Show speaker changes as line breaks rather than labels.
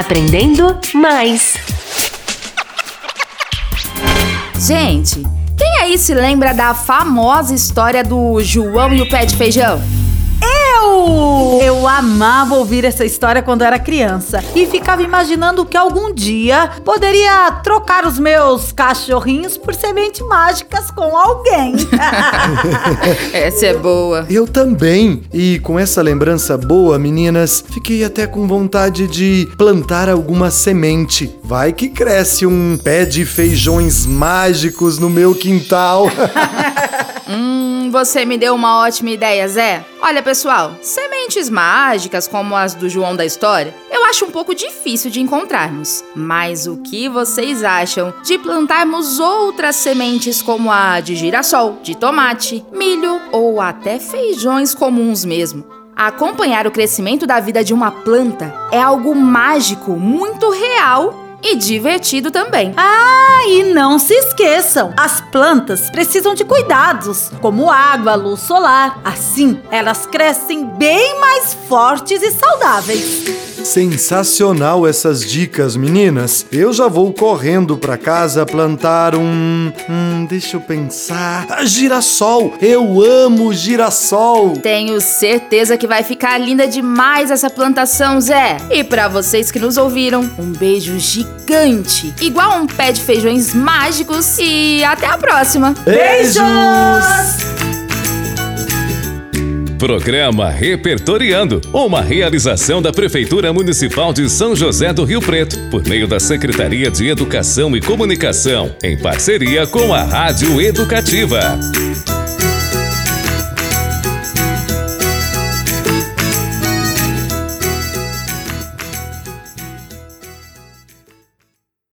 Aprendendo mais.
Gente, quem aí se lembra da famosa história do João e o pé de feijão?
Eu! Eu amava ouvir essa história quando era criança e ficava imaginando que algum dia poderia trocar os meus cachorrinhos por sementes mágicas com alguém.
essa é boa.
Eu também. E com essa lembrança boa, meninas, fiquei até com vontade de plantar alguma semente. Vai que cresce um pé de feijões mágicos no meu quintal.
hum, você me deu uma ótima ideia, Zé. Olha, pessoal, sementes mágicas como as do João da história, eu acho um pouco difícil de encontrarmos. Mas o que vocês acham de plantarmos outras sementes como a de girassol, de tomate, milho ou até feijões comuns mesmo? Acompanhar o crescimento da vida de uma planta é algo mágico, muito real e divertido também.
Ah, e não se esqueçam, as plantas precisam de cuidados, como água, luz solar. Assim, elas crescem bem mais fortes e saudáveis.
Sensacional essas dicas, meninas. Eu já vou correndo para casa plantar um, hum, deixa eu pensar, ah, girassol. Eu amo girassol.
Tenho certeza que vai ficar linda demais essa plantação, Zé. E para vocês que nos ouviram, um beijo gigante, igual um pé de feijões mágicos e até a próxima.
Beijos!
Programa Repertoriando, uma realização da Prefeitura Municipal de São José do Rio Preto, por meio da Secretaria de Educação e Comunicação, em parceria com a Rádio Educativa.